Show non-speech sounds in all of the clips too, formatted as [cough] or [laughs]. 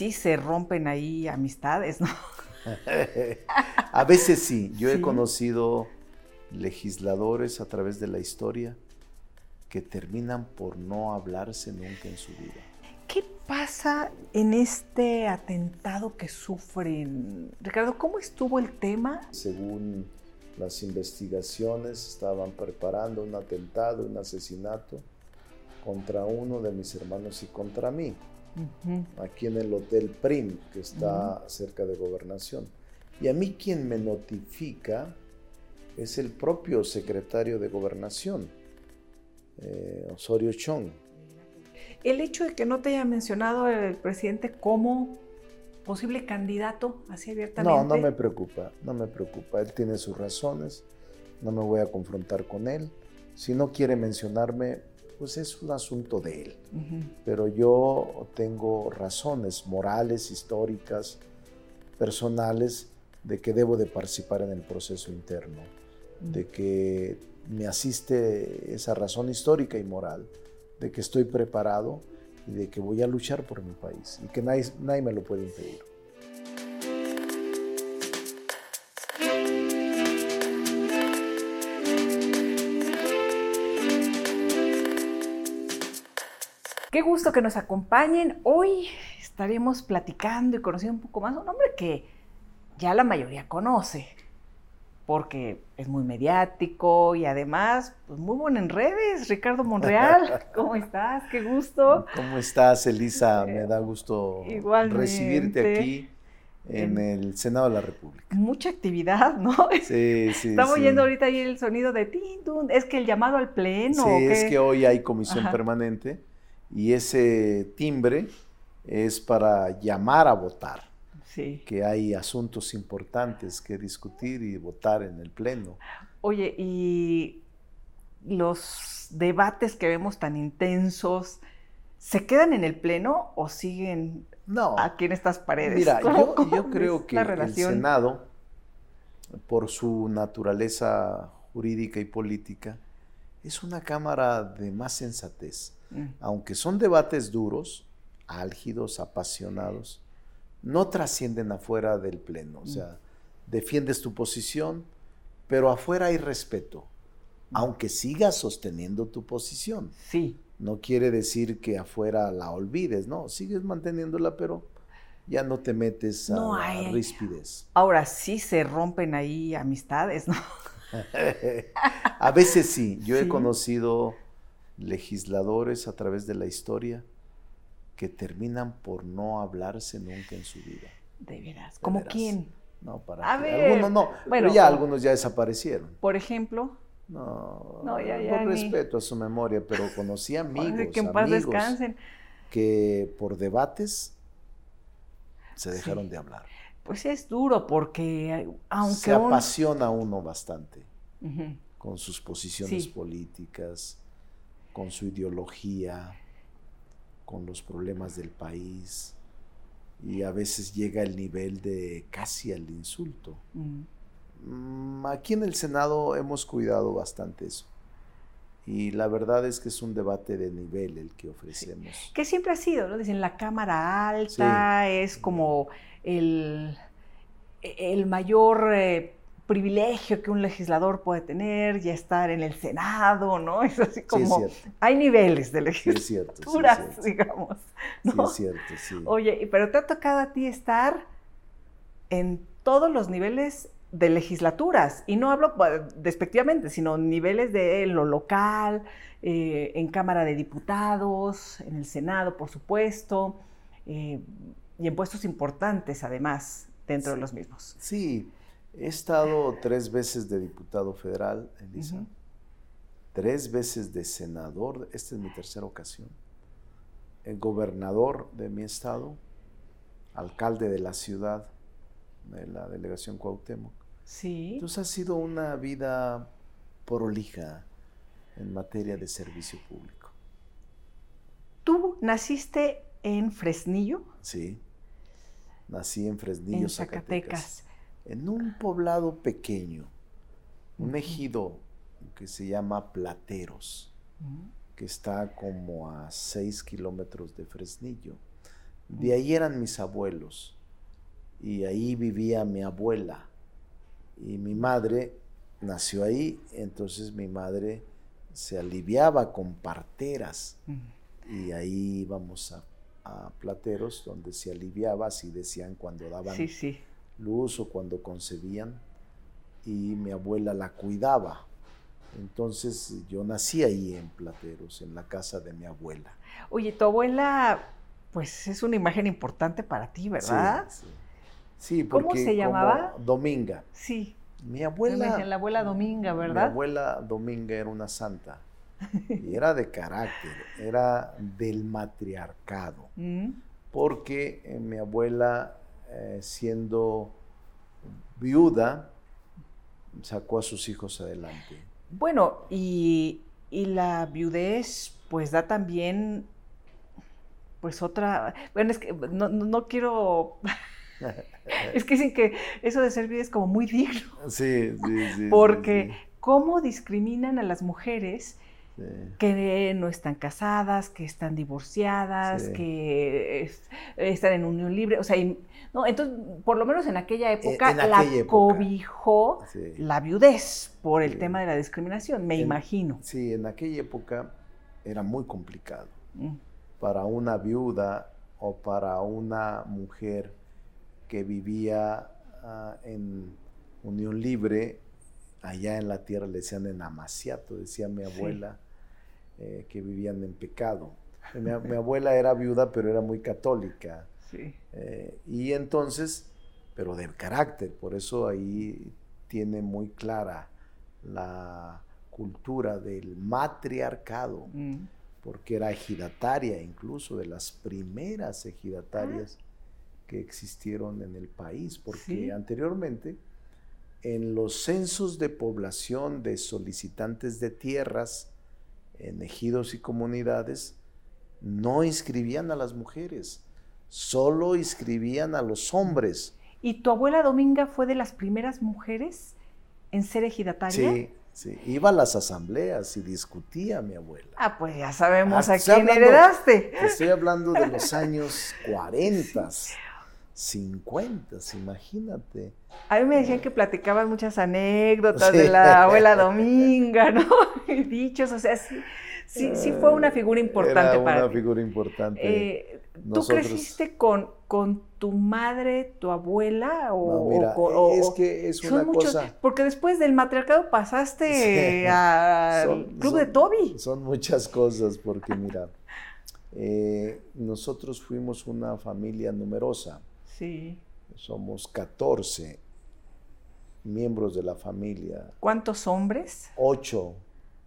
sí se rompen ahí amistades, ¿no? [laughs] a veces sí. Yo he conocido legisladores a través de la historia que terminan por no hablarse nunca en su vida. ¿Qué pasa en este atentado que sufren? Ricardo, ¿cómo estuvo el tema? Según las investigaciones, estaban preparando un atentado, un asesinato contra uno de mis hermanos y contra mí, Ujú. aquí en el Hotel Prim, que está cerca de Gobernación. Y a mí quien me notifica es el propio secretario de Gobernación, eh, Osorio Chong. El hecho de que no te haya mencionado el presidente como posible candidato, así abiertamente. No, no me preocupa, no me preocupa. Él tiene sus razones, no me voy a confrontar con él. Si no quiere mencionarme, pues es un asunto de él. Pero yo tengo razones morales, históricas, personales, de que debo de participar en el proceso interno, de que me asiste esa razón histórica y moral, de que estoy preparado y de que voy a luchar por mi país y que nadie, nadie me lo puede impedir. Qué gusto que nos acompañen. Hoy estaremos platicando y conociendo un poco más a un hombre que ya la mayoría conoce, porque es muy mediático y además pues muy bueno en redes. Ricardo Monreal, [laughs] ¿cómo estás? Qué gusto. ¿Cómo estás, Elisa? Me da gusto Igualmente. recibirte aquí en el Senado de la República. Mucha actividad, ¿no? Sí, [laughs] sí. Estamos sí. oyendo ahorita ahí el sonido de tin, tun. Es que el llamado al pleno. Sí, ¿o es que hoy hay comisión Ajá. permanente y ese timbre es para llamar a votar, Sí. que hay asuntos importantes que discutir y votar en el Pleno. Oye, y los debates que vemos tan intensos, ¿se quedan en el pleno o siguen No, aquí en estas paredes? mira, ¿Cómo- yo, creo que el? Senado, por su naturaleza jurídica y política, es una cámara de más sensatez. Mm, aunque son debates duros, álgidos, apasionados, no trascienden afuera del pleno. O sea, defiendes tu posición, pero afuera hay respeto, aunque sigas sosteniendo tu posición. Sí, No quiere decir que afuera la olvides, no, sigues manteniéndola, pero ya no te metes a No hay- ríspides. ahora sí se rompen ahí amistades, ¿no? [laughs] a veces sí, yo he conocido legisladores a través de la historia que terminan por no hablarse nunca en su vida. De veras. ¿Como veras. quién? No, para A que- ver, algunos no, bueno, pero ya algunos ya desaparecieron. Por ejemplo, No, No, ya- ya por ni- respeto a su memoria, pero conocí [laughs] amigos, que en paz amigos descansen. que por debates se Sí. dejaron de hablar. Pues es duro porque aunque se apasiona uno bastante con sus posiciones Sí. políticas, con su ideología, con los problemas del país y a veces llega el nivel de casi al insulto. Mm. Mm, Aquí en el Senado hemos cuidado bastante eso. Y la verdad es que es un debate de nivel el que ofrecemos. que siempre ha sido, ¿no? Dicen la cámara alta es como el, el mayor eh, privilegio que un legislador puede tener, ya estar en el Senado, ¿no? [laughs] Es así Sí, es como, cierto. hay niveles de sí, es legislaturas, [laughs] digamos, Sí, es cierto, sí. Oye, pero te ha tocado a ti estar en todos los niveles de legislaturas, y no hablo despectivamente, sino niveles de lo local, eh, en Cámara de Diputados, en el Senado, por supuesto, eh, y en puestos importantes además dentro de los mismos. Sí, he estado tres veces de diputado federal, Elisa. Tres veces de senador, esta es mi tercera ocasión. El gobernador de mi estado, alcalde de la ciudad, de la delegación Cuauhtémoc. Sí. Entonces ha sido una vida prolija en materia de servicio público. Tú naciste en Fresnillo, Sí. Nací en Fresnillo, en Zacatecas. Zacatecas. En un poblado pequeño, un ejido que se llama Plateros, Ujú. que está como a 6 kilómetros de Fresnillo. De ahí eran mis abuelos y ahí vivía mi abuela. Y mi madre nació ahí, entonces mi madre se aliviaba con parteras y ahí íbamos a, plateros donde se aliviaba, así decían cuando daban luz o cuando concebían y mi abuela la cuidaba. Entonces yo nací ahí en Plateros, en la casa de mi abuela. Oye, tu abuela, pues es una imagen importante para ti, ¿verdad? Sí, sí. porque ¿Cómo se llamaba? Dominga. Sí. Mi abuela. La abuela Dominga, ¿verdad? Mi abuela Dominga era una santa. Y era de carácter, era del matriarcado. [laughs] Mm. Porque eh, mi abuela, eh, siendo viuda, sacó a sus hijos adelante. Bueno, y, la viudez, pues da también, pues otra, bueno, es que no, quiero, [laughs] es que dicen que eso de ser viuda es como muy digno. Sí, sí, sí. Porque cómo discriminan a las mujeres que no están casadas, que están divorciadas, que están en unión libre, o sea, no, entonces, por lo menos en aquella época, la cobijó la viudez por el tema de la discriminación, me imagino. Sí, en aquella época era muy complicado mm. para una viuda o para una mujer que vivía ah, en unión libre, allá en la tierra le decían en Amaciato, decía mi abuela, eh, que vivían en pecado. Mi, [laughs] mi, abuela era viuda, pero era muy católica. Eh, y entonces, pero de carácter, por eso ahí tiene muy clara la cultura del matriarcado, mm. porque era ejidataria, incluso de las primeras ejidatarias ah. que existieron en el país, porque anteriormente en los censos de población de solicitantes de tierras en ejidos y comunidades, no inscribían a las mujeres solo inscribían a los hombres. ¿Y tu abuela Dominga fue de las primeras mujeres en ser ejidataria? Sí, sí. Iba a las asambleas y discutía mi abuela. Ah, pues ya sabemos ah, a quién heredaste. Estoy hablando de los [laughs] años 40, 50, imagínate. A mí me decían que platicaban muchas anécdotas de la abuela [laughs] Dominga, ¿no? [laughs] Y dichos, o sea, sí, sí, sí fue una figura importante Era para una figura importante. Eh, ¿Tú creciste con, con tu madre, tu abuela? O, no, es que es una cosa. Porque después del matriarcado pasaste [laughs] al club de Toby. Son muchas cosas, porque [laughs] mira, eh, nosotros fuimos una familia numerosa. Sí. Somos 14 miembros de la familia. ¿Cuántos hombres? Ocho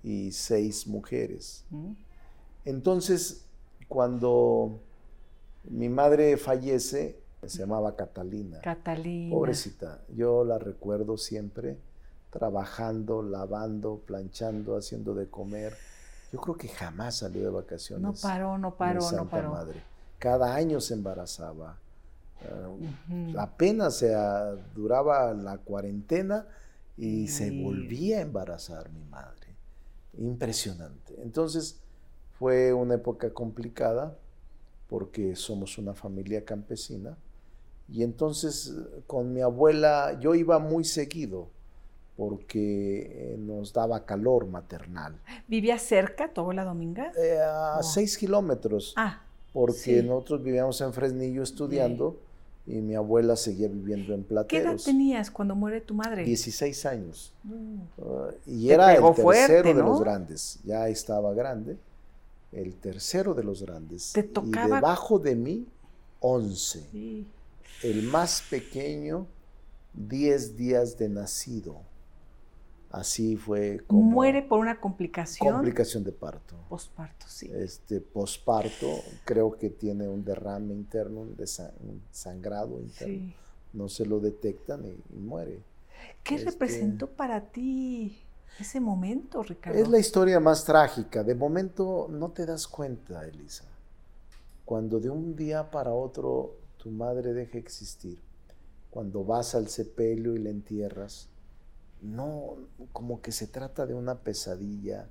y seis mujeres. Entonces, cuando mi madre fallece, se llamaba Catalina. Catalina. Pobrecita. Yo la recuerdo siempre trabajando, lavando, planchando, haciendo de comer. Yo creo que jamás salió de vacaciones. No paró, no paró, no paró. Madre. Cada año se embarazaba. Ah, apenas se, duraba la cuarentena y se volvía a embarazar mi madre. Impresionante. Entonces fue una época complicada porque somos una familia campesina. Y entonces con mi abuela yo iba muy seguido porque eh, nos daba calor maternal. ¿Vivía cerca tu abuela Dominga? Eh, a seis kilómetros. Ah. Porque nosotros vivíamos en Fresnillo estudiando y mi abuela seguía viviendo en Plateros. ¿Qué edad tenías cuando muere tu madre? 16 años. Mm. Ah, y era el tercero de los grandes. Ya estaba grande el tercero de los grandes. Te tocaba... Y debajo de mí, once. El más pequeño, diez días de nacido. Así fue como... Muere por una complicación. Complicación de parto. Posparto, sí. Este, posparto, creo que tiene un derrame interno, un, sangrado interno. No se lo detectan y, muere. ¿Qué este representó para ti ese momento, Ricardo. Es la historia más trágica. De momento no te das cuenta, Elisa. Cuando de un día para otro tu madre deja existir, cuando vas al sepelio y la entierras, no, como que se trata de una pesadilla,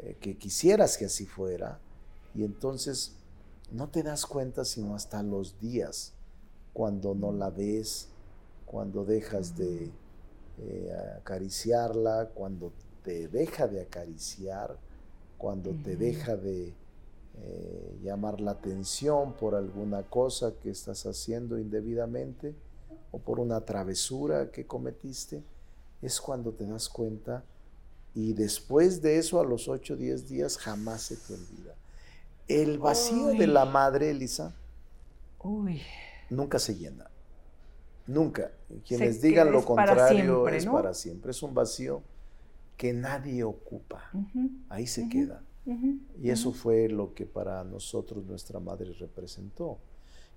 eh, que quisieras que así fuera, y entonces no te das cuenta sino hasta los días, cuando no la ves, cuando dejas de eh, acariciarla, cuando te deja de acariciar, cuando te deja de eh, llamar la atención por alguna cosa que estás haciendo indebidamente o por una travesura que cometiste, es cuando te das cuenta y después de eso a los 8 o 10 días jamás se te olvida. El vacío de la madre, Elisa, nunca se llena. Nunca. Quienes digan lo contrario es para siempre. Es un vacío que nadie ocupa. Ahí se queda. Y eso fue lo que para nosotros nuestra madre representó.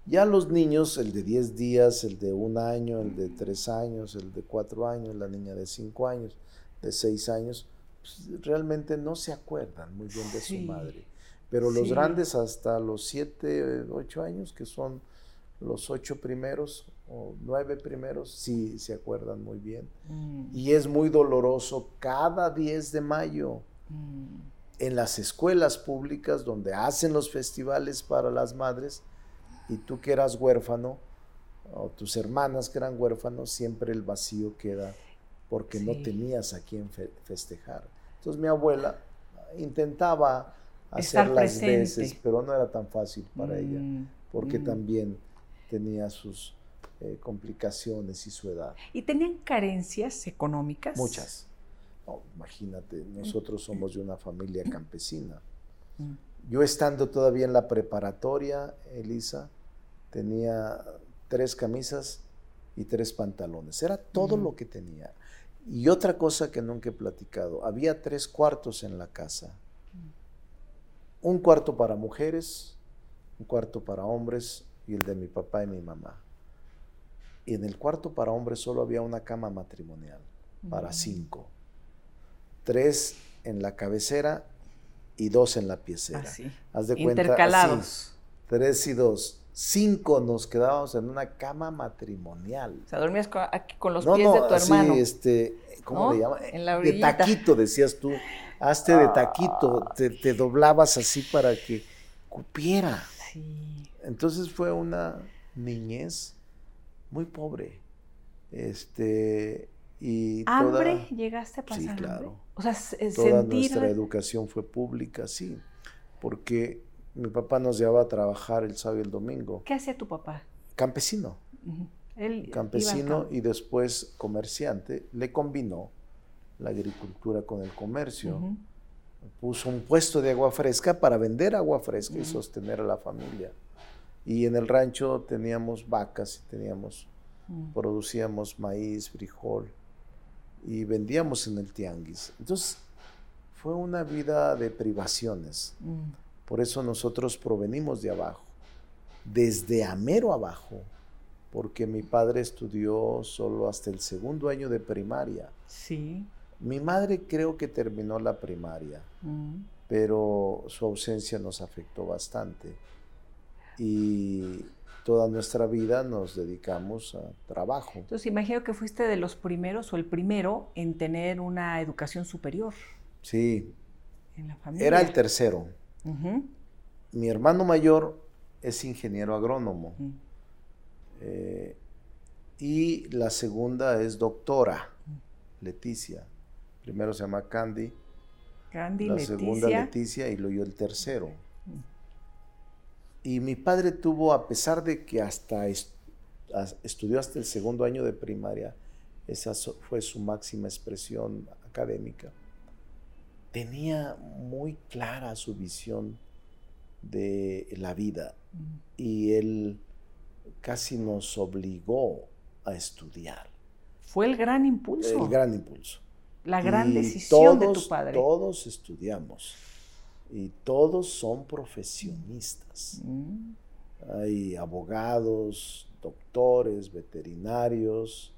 Ya los niños, el de 10 días, el de un año, el de 3 años, el de 4 años, la niña de 5 años, de 6 años, pues, realmente no se acuerdan muy bien de su madre. Pero los grandes hasta los 7, 8 años, que son los 8 primeros o 9 primeros, sí se acuerdan muy bien. Mm. Y es muy doloroso cada 10 de mayo. Mm. En las escuelas públicas donde hacen los festivales para las madres, y tú que eras huérfano, o tus hermanas que eran huérfanos, siempre el vacío queda porque no tenías a quien festejar. Entonces mi abuela intentaba hacer las veces, pero no era tan fácil para ella, mm, porque mm. también tenía sus eh, complicaciones y su edad. ¿Y tenían carencias económicas? Muchas. imagínate, nosotros somos de una familia campesina. Mm. Yo estando todavía en la preparatoria, Elisa, tenía tres camisas y tres pantalones. Era todo lo que tenía. Y otra cosa que nunca he platicado, había tres cuartos en la casa. Un cuarto para mujeres, un cuarto para hombres y el de mi papá y mi mamá. Y en el cuarto para hombres solo había una cama matrimonial para cinco. Tres en la cabecera y dos en la piecera. Así. Haz de cuenta. Intercalados. tres y dos cinco nos quedábamos en una cama matrimonial. O sea, dormías con, aquí con los pies de tu hermano. Sí, este, ¿cómo le llaman? En la de taquito, decías tú. Hazte de taquito, te, doblabas así para que cupiera. Sí. Entonces fue una niñez muy pobre. Este, y ¿Hambre llegaste a pasar? Sí, claro. O sea, toda nuestra educación fue pública, sí. Porque mi papá nos llevaba a trabajar el sábado y el domingo. ¿Qué hacía tu papá? Campesino. Campesino y después comerciante. Le combinó la agricultura con el comercio. Puso un puesto de agua fresca para vender agua fresca y sostener a la familia. Y en el rancho teníamos vacas y teníamos, producíamos maíz, frijol y vendíamos en el tianguis. Entonces fue una vida de privaciones. Por eso nosotros provenimos de abajo, desde Amero abajo, porque mi padre estudió solo hasta el segundo año de primaria. Sí. Mi madre creo que terminó la primaria, mm. pero su ausencia nos afectó bastante. Y toda nuestra vida nos dedicamos a trabajo. Entonces imagino que fuiste de los primeros o el primero en tener una educación superior. Sí. Era el tercero. Mi hermano mayor es ingeniero agrónomo. Eh, y la segunda es doctora, Leticia. Primero se llama Candy. Candy, la segunda Leticia y luego el tercero. Y mi padre tuvo, a pesar de que hasta estudió hasta el segundo año de primaria, esa fue su máxima expresión académica tenía muy clara su visión de la vida y él casi nos obligó a estudiar. Fue el gran impulso. El gran impulso. La gran decisión de tu padre. Todos estudiamos y todos son profesionistas. Mm. Hay abogados, doctores, veterinarios,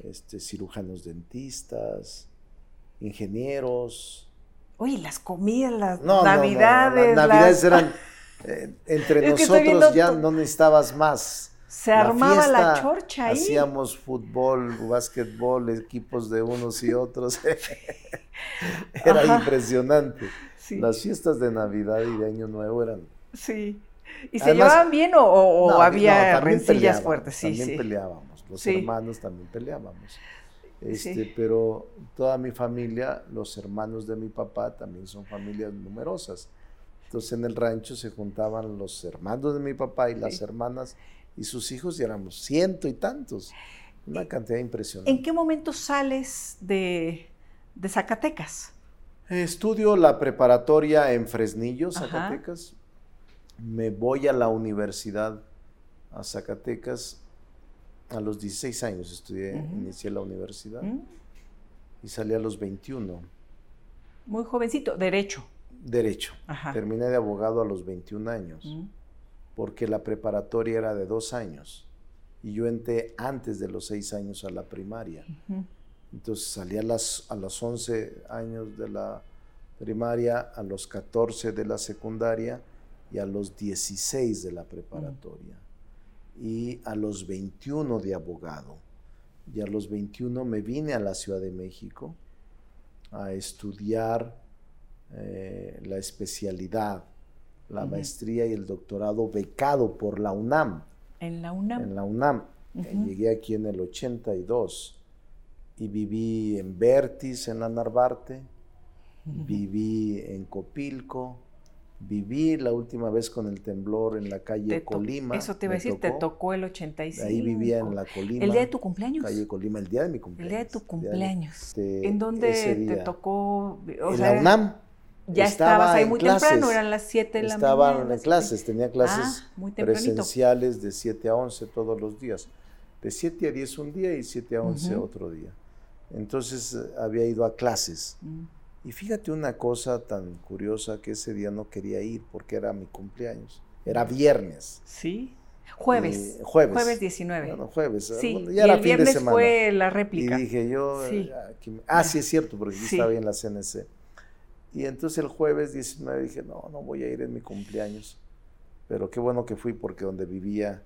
este, cirujanos dentistas, ingenieros. Oye, las comidas, las navidades. las navidades eran. [laughs] Eh, entre nosotros ya no necesitabas más. Se armaba la chorcha ahí. Hacíamos fútbol, básquetbol, equipos de unos y otros. [laughs] Era impresionante. Las fiestas de Navidad y de Año Nuevo eran sí. ¿Y se llevaban bien o, había rencillas fuertes? Sí, también peleábamos, los hermanos también peleábamos. Este, Pero toda mi familia, los hermanos de mi papá también son familias numerosas. Entonces en el rancho se juntaban los hermanos de mi papá y las hermanas y sus hijos y éramos ciento y tantos. Una cantidad impresionante. ¿En qué momento sales de, Zacatecas? Estudio la preparatoria en Fresnillo, Zacatecas. Me voy a la universidad a Zacatecas. A los 16 años estudié, inicié la universidad y salí a los 21. Muy jovencito, derecho. Derecho. Terminé de abogado a los 21 años, porque la preparatoria era de dos años y yo entré antes de los seis años a la primaria. Entonces salí a, las, a los 11 años de la primaria, a los 14 de la secundaria y a los 16 de la preparatoria. Y a los 21 de abogado. Y a los 21 me vine a la Ciudad de México a estudiar eh, la especialidad, la maestría y el doctorado becado por la UNAM. En la UNAM. En la UNAM. Llegué aquí en el 82 y viví en Vertis, en la Narvarte, viví en Copilco, viví la última vez con el temblor en la calle Colima. Eso te iba a decir, te tocó el 85. Ahí vivía en la Colima. ¿El día de tu cumpleaños? Calle Colima, el día de mi cumpleaños. El día de tu cumpleaños. ¿En dónde te tocó? en la UNAM. Ya estabas ahí muy temprano, eran las 7 de la mañana. Estaban en clases, tenía clases ah, presenciales de 7 a 11 todos los días. De 7 a 10 un día y 7 a 11 otro día. Entonces eh, había ido a clases. Mm. Y fíjate una cosa tan curiosa que ese día no quería ir porque era mi cumpleaños. Era viernes. Sí. Jueves. jueves. Jueves 19. Bueno, jueves. Sí. ya era el fin de semana. fue la réplica. Y dije yo, sí. ah, sí es cierto, porque aquí estaba en la CNC. Y entonces el jueves 19 dije, no, no voy a ir en mi cumpleaños. Pero qué bueno que fui porque donde vivía,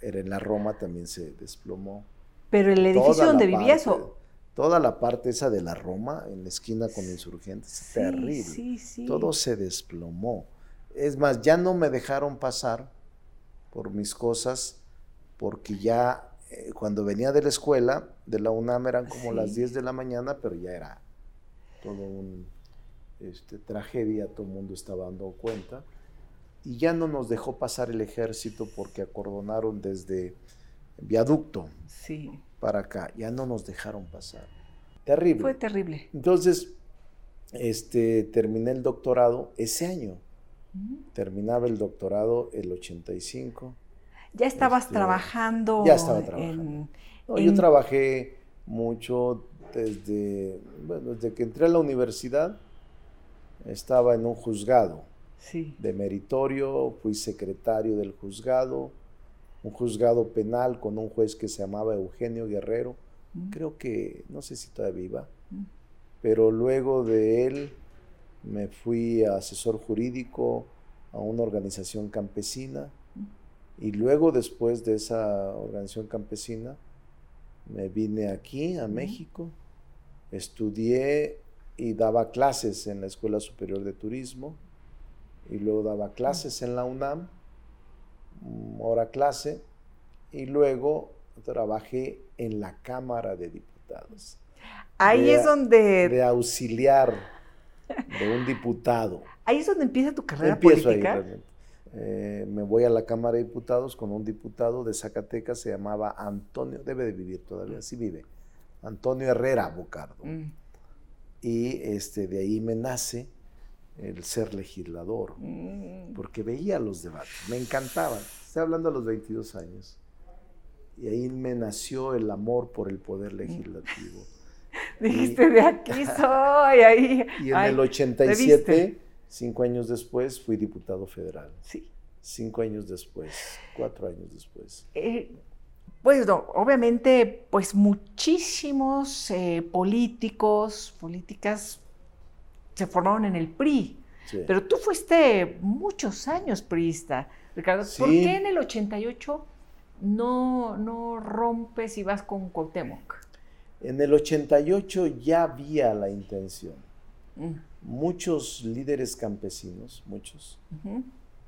era en la Roma, también se desplomó. Pero el edificio donde vivías o... Toda la parte esa de la Roma, en la esquina con insurgentes, terrible. Sí, sí. Todo se desplomó. Es más, ya no me dejaron pasar por mis cosas, porque ya eh, cuando venía de la escuela, de la UNAM eran como las 10 de la mañana, pero ya era todo un este, tragedia, todo el mundo estaba dando cuenta, y ya no nos dejó pasar el ejército porque acordonaron desde viaducto sí. Para acá, ya no nos dejaron pasar. Terrible. Fue terrible. Entonces, este, terminé el doctorado ese año. Terminaba el doctorado el 85. ¿Ya estabas este, trabajando? Ya estaba trabajando. Yo trabajé mucho desde, bueno, desde que entré a la universidad estaba en un juzgado de meritorio, fui secretario del juzgado, un juzgado penal con un juez que se llamaba Eugenio Guerrero, mm. creo que, no sé si todavía viva, mm. pero luego de él me fui asesor jurídico a una organización campesina. Mm. y luego después de esa organización campesina me vine aquí a México, estudié y daba clases en la Escuela Superior de Turismo. Y luego daba clases en la UNAM, hora clase, y luego trabajé en la Cámara de Diputados. Ahí es donde... De auxiliar de un diputado. Ahí es donde empieza tu carrera Empiezo política. Ahí, eh, me voy a la Cámara de Diputados con un diputado de Zacatecas, se llamaba Antonio, debe de vivir todavía, sí vive, Antonio Herrera Bocardo. Mm y este, de ahí me nace el ser legislador, mm. porque veía los debates, me encantaban. Estoy hablando a los 22 años. Y ahí me nació el amor por el poder legislativo. [laughs] Dijiste, de aquí [laughs] soy, ahí. Y en el 87, cinco años después, fui diputado federal. Sí. Cinco años después, cuatro años después. Eh, pues no, obviamente, pues muchísimos eh, políticos, políticas se formaron en el PRI. Pero tú fuiste muchos años priista, Ricardo. ¿Por qué en el 88 no, no rompes y vas con Cuauhtémoc? En el 88 ya había la intención. Mm. Muchos líderes campesinos, muchos,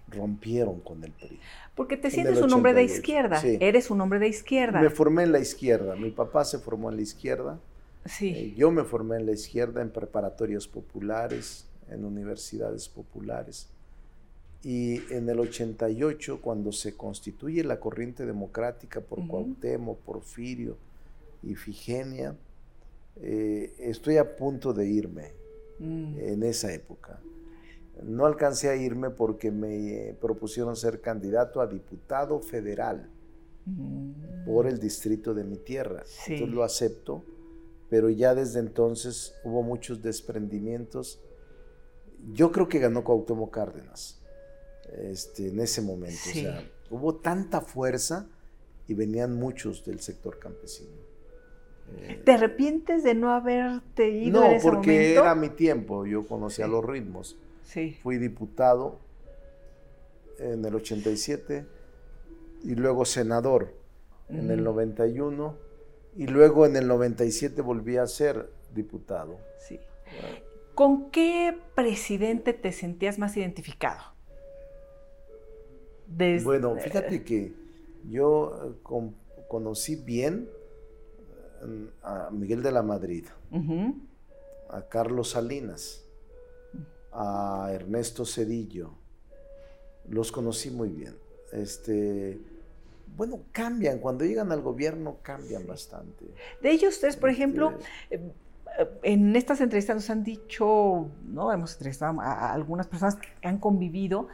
rompieron con el PRI. Porque te sientes un hombre de izquierda, eres un hombre de izquierda. Me formé en la izquierda, mi papá se formó en la izquierda, sí. Eh, yo me formé en la izquierda en preparatorias populares, en universidades populares. Y en el 88, cuando se constituye la corriente democrática por Cuauhtémoc, Porfirio y Figenia, eh, estoy a punto de irme mm. en esa época. No alcancé a irme porque me propusieron ser candidato a diputado federal mm. por el distrito de mi tierra. Entonces lo acepto, pero ya desde entonces hubo muchos desprendimientos. Yo creo que ganó Cuauhtémoc Cárdenas este, en ese momento. O sea, hubo tanta fuerza y venían muchos del sector campesino. ¿Te arrepientes de no haberte ido no, en ese porque era mi tiempo, yo conocía los ritmos. Sí. Fui diputado en el 87 y luego senador en el 91 y luego en el 97 volví a ser diputado. Sí. ¿Con qué presidente te sentías más identificado? Bueno, fíjate que yo eh, conocí bien eh, a Miguel de la Madrid, a Carlos Salinas, a Ernesto Cedillo. Los conocí muy bien. Este, bueno, cambian, cuando llegan al gobierno cambian bastante. De ellos tres, por ejemplo, este eh, en estas entrevistas nos han dicho, ¿no? Hemos entrevistado a algunas personas que han convivido,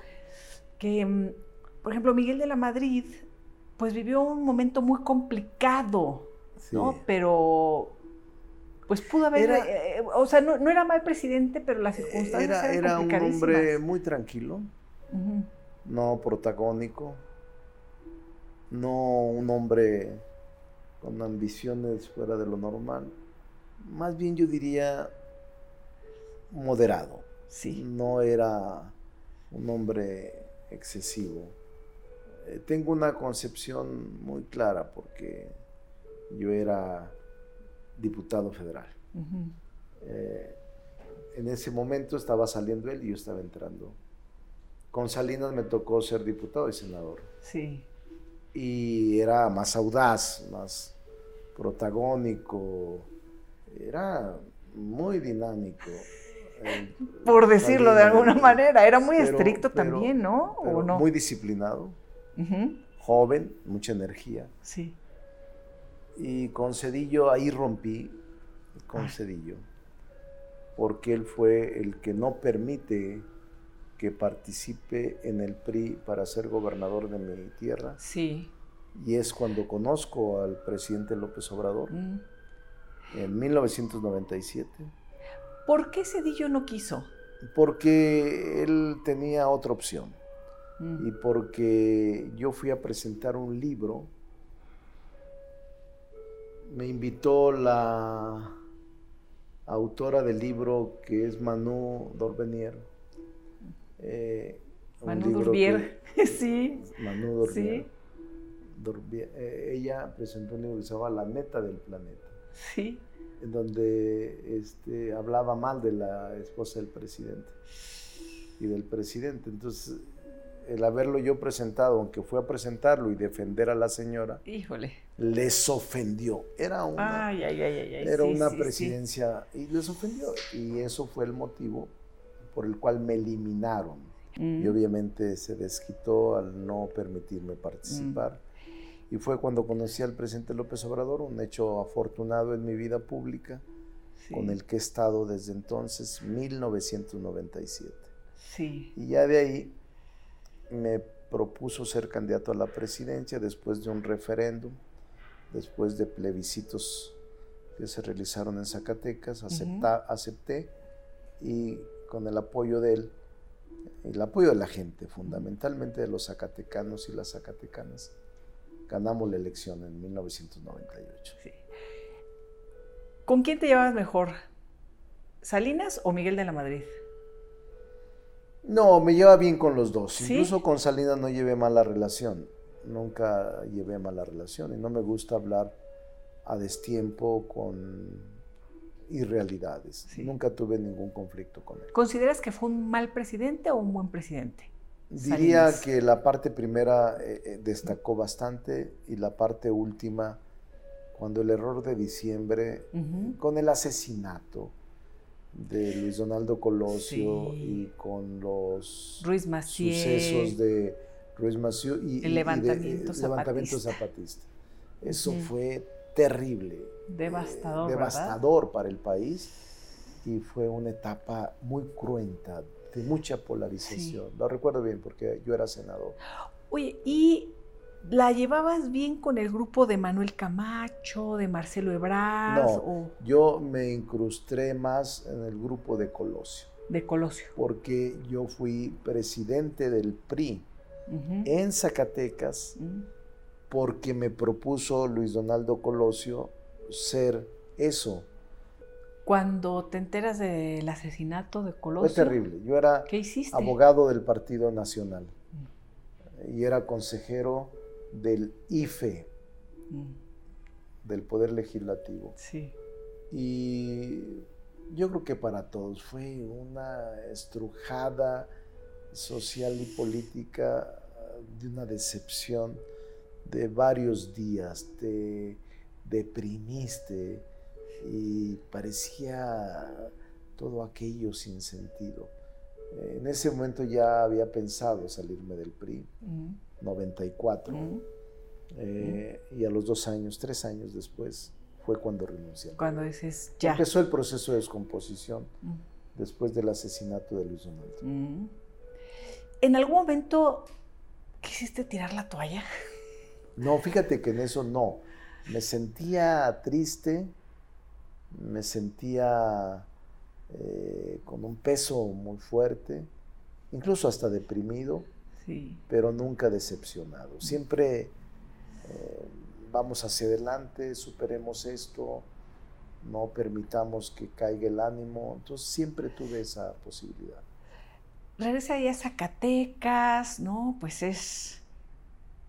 que mm, por ejemplo, Miguel de la Madrid, pues vivió un momento muy complicado, ¿no? Pero, pues pudo haber, eh, eh, o sea, no, era mal presidente, pero las circunstancias era, eran Era un hombre muy tranquilo, no protagónico, no un hombre con ambiciones fuera de lo normal, más bien yo diría moderado. Sí. No era un hombre excesivo. Eh, tengo una concepción muy clara porque yo era diputado federal. Eh, en ese momento estaba saliendo él y yo estaba entrando. Con Salinas me tocó ser diputado y senador. Sí. Y era más audaz, más protagónico, era muy dinámico. [laughs] Por decirlo de alguna manera, era muy estricto también, ¿no? ¿O no? Muy disciplinado joven, mucha energía. Sí. Y con Cedillo ahí rompí con Cedillo, porque él fue el que no permite que participe en el PRI para ser gobernador de mi tierra. Sí. Y es cuando conozco al presidente López Obrador, mm. en 1997. ¿Por qué Cedillo no quiso? Porque él tenía otra opción y porque yo fui a presentar un libro. Me invitó la autora del libro que es Manu Dorbenier. Eh, Manu Dorbier, [laughs] sí. Manu Dorbier. Eh, ella presentó un libro que se llama La neta del planeta. Sí. En donde este, hablaba mal de la esposa del presidente y del presidente. Entonces el haberlo yo presentado, aunque fue a presentarlo y defender a la señora, Híjole. les ofendió. Era una, era una presidencia y les ofendió. Y eso fue el motivo por el cual me eliminaron. Y mm. obviamente se desquitó al no permitirme participar. Mm. Y fue cuando conocí al presidente López Obrador, un hecho afortunado en mi vida pública, con el que he estado desde entonces, 1997. Sí. Y ya de ahí me propuso ser candidato a la presidencia después de un referéndum, después de plebiscitos que se realizaron en Zacatecas, acepté y con el apoyo de él, el apoyo de la gente, fundamentalmente de los zacatecanos y las zacatecanas, ganamos la elección en 1998. ¿Con quién te llevas mejor? ¿Salinas o Miguel de la Madrid? No, me lleva bien con los dos. Incluso con Salinas no llevé mala relación. Nunca llevé mala relación y no me gusta hablar a destiempo con irrealidades. Nunca tuve ningún conflicto con él. ¿Consideras que fue un mal presidente o un buen presidente? Diría que la parte primera eh, eh, destacó bastante y la parte última, cuando el error de diciembre, con el asesinato de Luis Donaldo Colosio y con los Ruiz sucesos de Ruiz Massieu y el levantamiento, zapatista. Eso fue terrible. Devastador. devastador para el país y fue una etapa muy cruenta, de mucha polarización. Lo recuerdo bien porque yo era senador. Oye, ¿y la llevabas bien con el grupo de Manuel Camacho, de Marcelo Ebrard? No, yo me incrusté más en el grupo de Colosio. De Colosio. Porque yo fui presidente del PRI en Zacatecas porque me propuso Luis Donaldo Colosio ser eso, cuando te enteras del asesinato de Colosio. Fue terrible. Yo era abogado del Partido Nacional mm. y era consejero del IFE, mm. del Poder Legislativo. Sí. Y yo creo que para todos fue una estrujada social y política de una decepción de varios días. Te deprimiste y parecía todo aquello sin sentido. En ese momento ya había pensado salirme del PRI, 94, eh, y a los dos años, tres años después, fue cuando renuncié. Cuando dices ya. Empezó el proceso de descomposición después del asesinato de Luis Donaldo. ¿En algún momento quisiste tirar la toalla? No, fíjate que en eso no. Me sentía triste, me sentía eh, con un peso muy fuerte, incluso hasta deprimido, pero nunca decepcionado. Siempre eh, vamos hacia adelante, superemos esto, no permitamos que caiga el ánimo. Entonces siempre tuve esa posibilidad. Regresa ahí a Zacatecas, ¿no? Pues es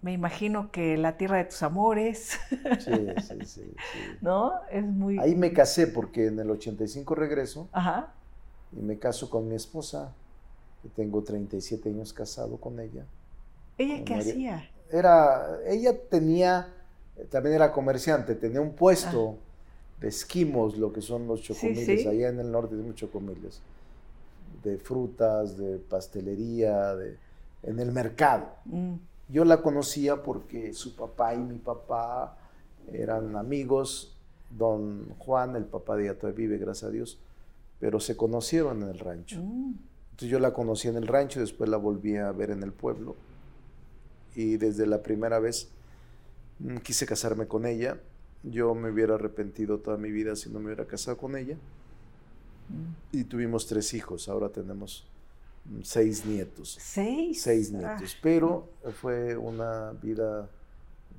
me imagino que la tierra de tus amores. [laughs] Sí, sí, sí, ¿No? Es muy... Ahí me casé porque en el 85 regreso Ajá. y me caso con mi esposa, que tengo 37 años casado con ella. ¿Ella qué hacía? Era, ella tenía, también era comerciante, tenía un puesto ah. de esquimos, lo que son los chocomiles, allá en el norte de muchos chocomiles, de frutas, de pastelería, de, en el mercado. Mm. Yo la conocía porque su papá y mi papá eran amigos. Don Juan, el papá de ella todavía vive, gracias a Dios, pero se conocieron en el rancho. Mm. Entonces yo la conocí en el rancho, después la volví a ver en el pueblo. Y desde la primera vez mm, quise casarme con ella. Yo me hubiera arrepentido toda mi vida si no me hubiera casado con ella. Mm. Y tuvimos tres hijos, ahora tenemos seis nietos. ¿Seis? Seis ah. nietos. Pero fue una vida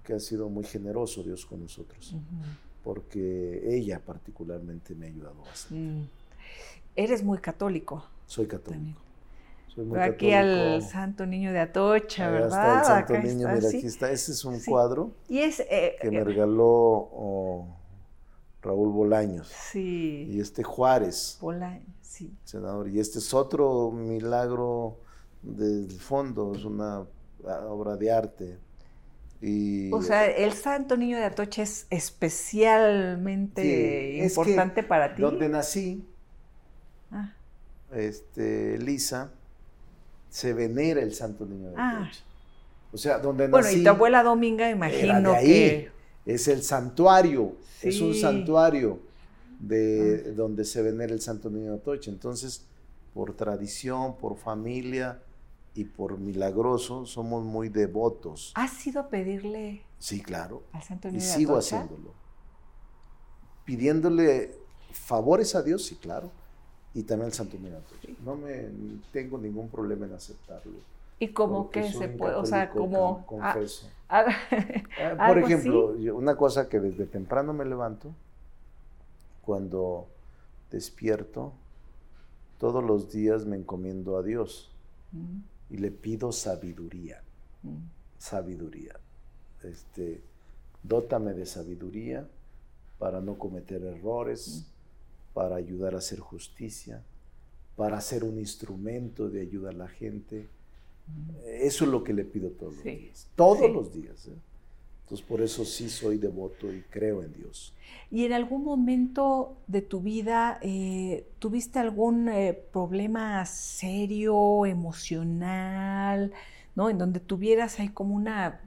que ha sido muy generoso Dios con nosotros, porque ella particularmente me ha ayudado bastante. Mm. Eres muy católico. Soy católico. Soy muy aquí al Santo Niño de Atocha, ¿verdad? el Santo Niño, mira, aquí está. Ese es un cuadro y es, eh, que me eh, regaló oh, Raúl Bolaños. Sí. Y este Juárez. Bolaños. Senador, y este es otro milagro del fondo, es una obra de arte. Y, o sea, el Santo Niño de Atocha es especialmente importante para ti. Donde nací, ah. este, Lisa, se venera el Santo Niño de ah. Atocha. O sea, donde nací. Bueno, y tu abuela Dominga, imagino que. Es el santuario, es un santuario de ah. donde se venera el Santo Niño de Atocha. Entonces, por tradición, por familia y por milagroso, somos muy devotos. ¿Has ido a pedirle? Sí, claro. Al Santo Niño y sigo haciéndolo. Pidiéndole favores a Dios, sí, claro. Y también al Santo Niño de Atocha. No me tengo ningún problema en aceptarlo. ¿Y cómo que se puede? O sea, como... Confeso. [laughs] por ejemplo, una cosa que desde temprano me levanto, cuando despierto, todos los días me encomiendo a Dios y le pido sabiduría. Sabiduría. Este, dótame de sabiduría para no cometer errores, para ayudar a hacer justicia, para ser un instrumento de ayuda a la gente, Eso es lo que le pido todos los días. Todos los días. ¿eh? Entonces por eso sí soy devoto y creo en Dios. ¿Y en algún momento de tu vida eh, tuviste algún eh, problema serio, emocional, ¿no? En donde tuvieras ahí como una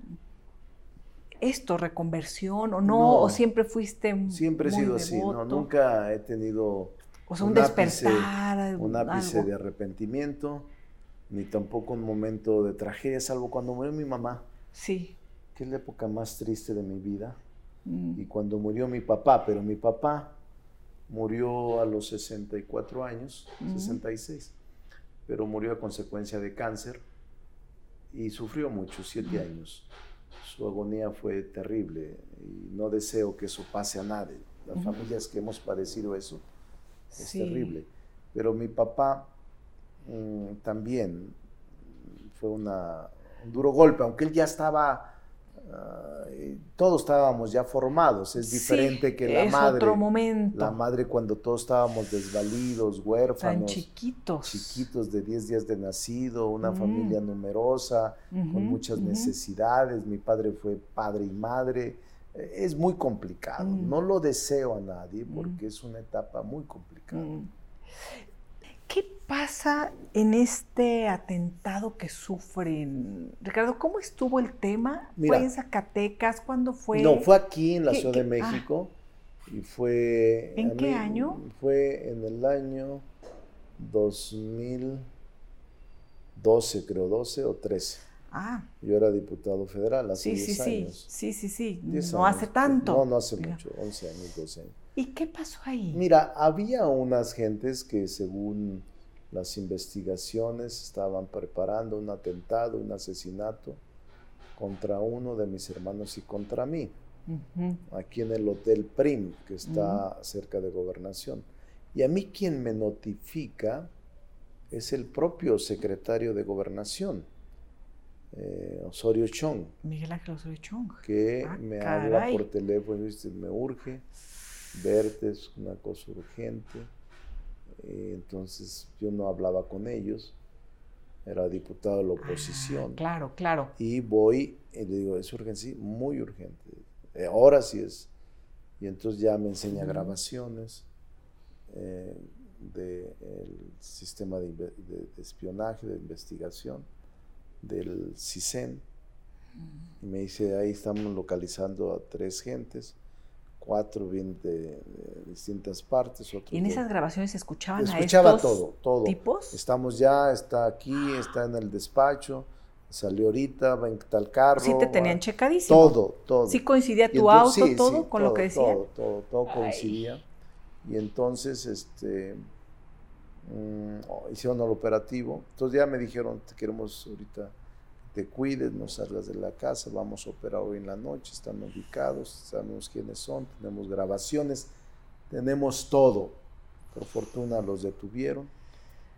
esto, reconversión o no, o siempre fuiste Siempre he sido así, no, nunca he tenido o sea, un, despertar, un ápice de arrepentimiento, ni tampoco un momento de tragedia, salvo cuando murió mi mamá. Sí. Que es la época más triste de mi vida. Mm. Y cuando murió mi papá, pero mi papá murió a los 64 años, 66, pero murió a consecuencia de cáncer y sufrió mucho, siete años. Su agonía fue terrible y no deseo que eso pase a nadie. Las familias que hemos padecido eso es terrible. Pero mi papá mm, también fue una, un duro golpe, aunque él ya estaba todos estábamos ya formados, es diferente que la es madre. Otro momento. La madre cuando todos estábamos desvalidos, huérfanos. Tan chiquitos. Chiquitos de 10 días de nacido, una mm. familia numerosa, con muchas necesidades. Mi padre fue padre y madre. Es muy complicado. Mm. No lo deseo a nadie porque es una etapa muy complicada. ¿Qué pasa en este atentado que sufren? Ricardo, ¿cómo estuvo el tema? ¿Fue en Zacatecas? ¿Cuándo fue? No, fue aquí en la Ciudad de ah. México. Y fue... ¿En qué año? Fue en el año 2012, creo, 12 o 13. Ah. Yo era diputado federal hace sí, 10 sí, años. Sí, sí, sí, no hace tanto. No, no hace mucho, 11 años, 12 años. ¿Y qué pasó ahí? Mira, había unas gentes que según las investigaciones estaban preparando un atentado, un asesinato contra uno de mis hermanos y contra mí, aquí en el Hotel Prim, que está cerca de gobernación. Y a mí quien me notifica es el propio secretario de gobernación, eh, Osorio Chong. Miguel Ángel Osorio Chong. Que ah, me habla por teléfono y dice, me urge verte, es una cosa urgente. Eh, entonces yo no hablaba con ellos, era diputado de la ah, oposición. claro, claro. Y voy y le digo, es urgente, muy urgente, eh, ahora sí es. Y entonces ya me enseña grabaciones eh, del sistema de, espionaje, de investigación, del CISEN. Y me dice, ahí estamos localizando a tres gentes cuatro bien de, distintas partes. ¿Y en esas grabaciones se escuchaban Escuchaba a estos todo, todo. tipos? Estamos ya, está aquí, está en el despacho, salió ahorita, va en tal carro. Sí te tenían checadísimo. Todo, todo. Sí coincidía tu auto, todo con lo que decía. Todo, todo, todo coincidía. Y entonces, este, mm, hicieron el operativo. Entonces ya me dijeron, te queremos ahorita te cuides, no salgas de la casa, vamos a operar hoy en la noche, están ubicados, sabemos quiénes son, tenemos grabaciones, tenemos todo. Por fortuna los detuvieron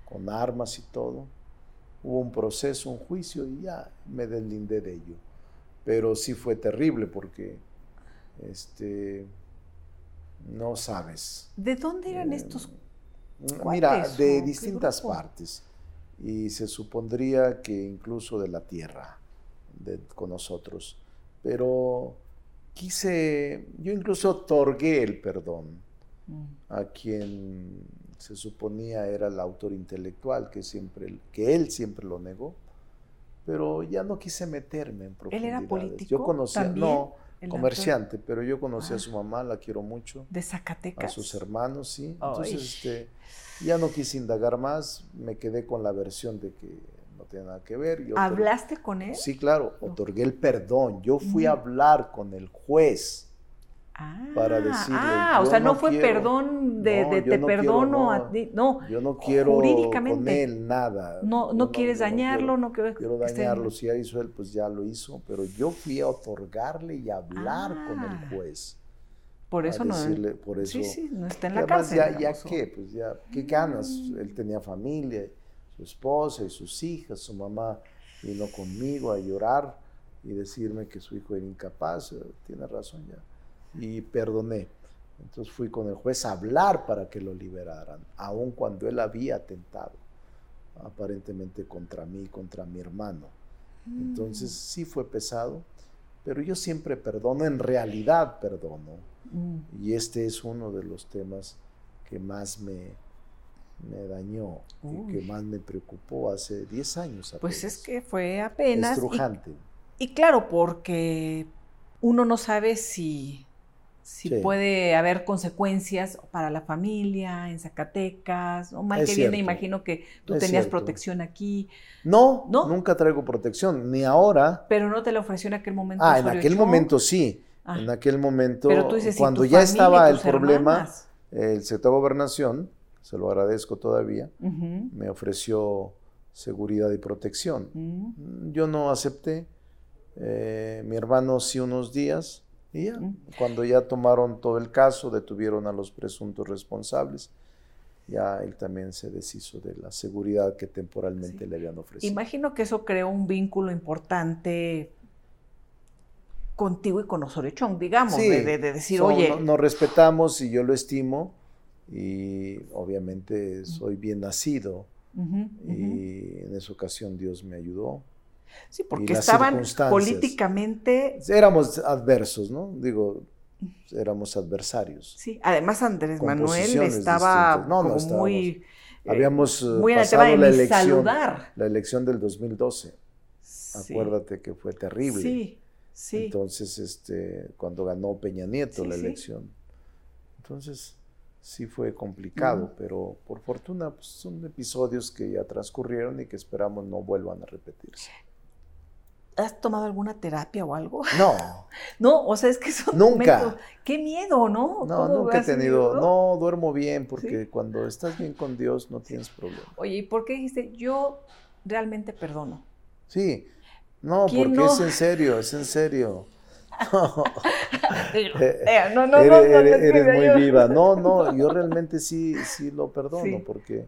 con armas y todo. Hubo un proceso, un juicio y ya me deslindé de ello. Pero sí fue terrible porque este no sabes. ¿De dónde eran eh, estos? Mira, de distintas partes y se supondría que incluso de la tierra con nosotros. Pero quise, yo incluso otorgué el perdón mm. a quien se suponía era el autor intelectual, que, siempre, que él siempre lo negó, pero ya no quise meterme en profundidades. ¿Él era político? Yo conocía, no, comerciante, pero yo conocí a su ah. mamá, la quiero mucho. ¿De Zacatecas? A sus hermanos, sí. Entonces, este ya no quise indagar más, me quedé con la versión de que no tiene nada que ver. ¿Hablaste con él? Sí, claro, otorgué el perdón. Yo fui a hablar con el juez. Para decirle. Ah, o sea, no, fue perdón de, te perdono a ti. No, yo no quiero jurídicamente, con él nada. No, no, quieres dañarlo, no quiero, quiero dañarlo. Si ya hizo él, pues ya lo hizo. Pero yo fui a otorgarle y hablar con el ah. juez. Por eso no. por eso, sí, sí, no está en la casa. Ya, ya qué, pues ya, ¿qué ganas? Mm. Él tenía familia, su esposa y sus hijas, su mamá vino conmigo a llorar y decirme que su hijo era incapaz, tiene razón ya. Y perdoné. Entonces fui con el juez a hablar para que lo liberaran, aun cuando él había atentado aparentemente contra mí, contra mi hermano. Entonces mm. sí fue pesado, pero yo siempre perdono, en realidad perdono. Mm. Y este es uno de los temas que más me, me dañó y que más me preocupó hace 10 años. Pues es que fue apenas. Estrujante. y claro, porque uno no sabe si si puede haber consecuencias para la familia en Zacatecas, o mal que viene, imagino que tú tenías protección aquí. No, no, nunca traigo protección, ni ahora. Pero no te la ofreció en aquel momento. Ah, en aquel momento sí. Ah. En aquel momento, cuando ya estaba el problema, el sector de gobernación, se lo agradezco todavía, me ofreció seguridad y protección. Mm. Yo no acepté. Eh, mi hermano sí unos días y ya, cuando ya tomaron todo el caso, detuvieron a los presuntos responsables, ya él también se deshizo de la seguridad que temporalmente le habían ofrecido. Imagino que eso creó un vínculo importante contigo y con Osorio Chong, digamos, de, decir, oye... Nos respetamos y yo lo estimo y obviamente soy bien nacido y en esa ocasión Dios me ayudó. Sí, porque estaban políticamente... Éramos adversos, ¿no? Digo, éramos adversarios. Sí, además Andrés Manuel estaba como muy... Eh, habíamos eh, muy pasado la elección, la elección del 2012. Acuérdate que fue terrible. Sí, sí. Entonces, este, cuando ganó Peña Nieto la elección. Entonces, sí fue complicado, pero por fortuna pues, son episodios que ya transcurrieron y que esperamos no vuelvan a repetirse. ¿Has tomado alguna terapia o algo? No. [laughs] no, o sea, es que son Nunca. Qué miedo, ¿no? No, nunca he tenido. No, duermo bien porque cuando estás bien con Dios no tienes problema. Oye, ¿y por qué dijiste yo realmente perdono? Sí. No, porque es en serio, es en serio. [laughs] [laughs] No, no, no, eres, no, eres muy viva. No, no, yo realmente sí, sí lo perdono porque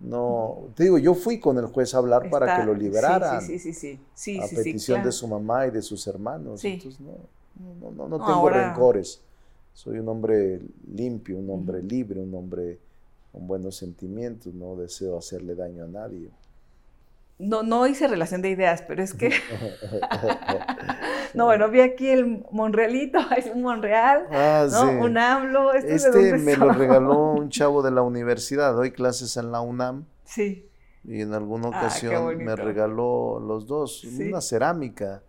no, te digo, yo fui con el juez a hablar para que lo liberaran. Sí, sí, sí, sí. a petición de su mamá y de sus hermanos. Entonces, no, no, no, no tengo rencores. Soy un hombre limpio, un hombre libre, un hombre con buenos sentimientos. No deseo hacerle daño a nadie. No, no hice relación de ideas, pero es que. [laughs] [laughs] no, bueno, vi aquí el Monrealito, [laughs] es un Monreal, ah, ¿no? Un AMLO. este me lo regaló [laughs] un chavo de la universidad. Doy clases en la UNAM. Sí. Y en alguna ah, ocasión me regaló los dos, una cerámica.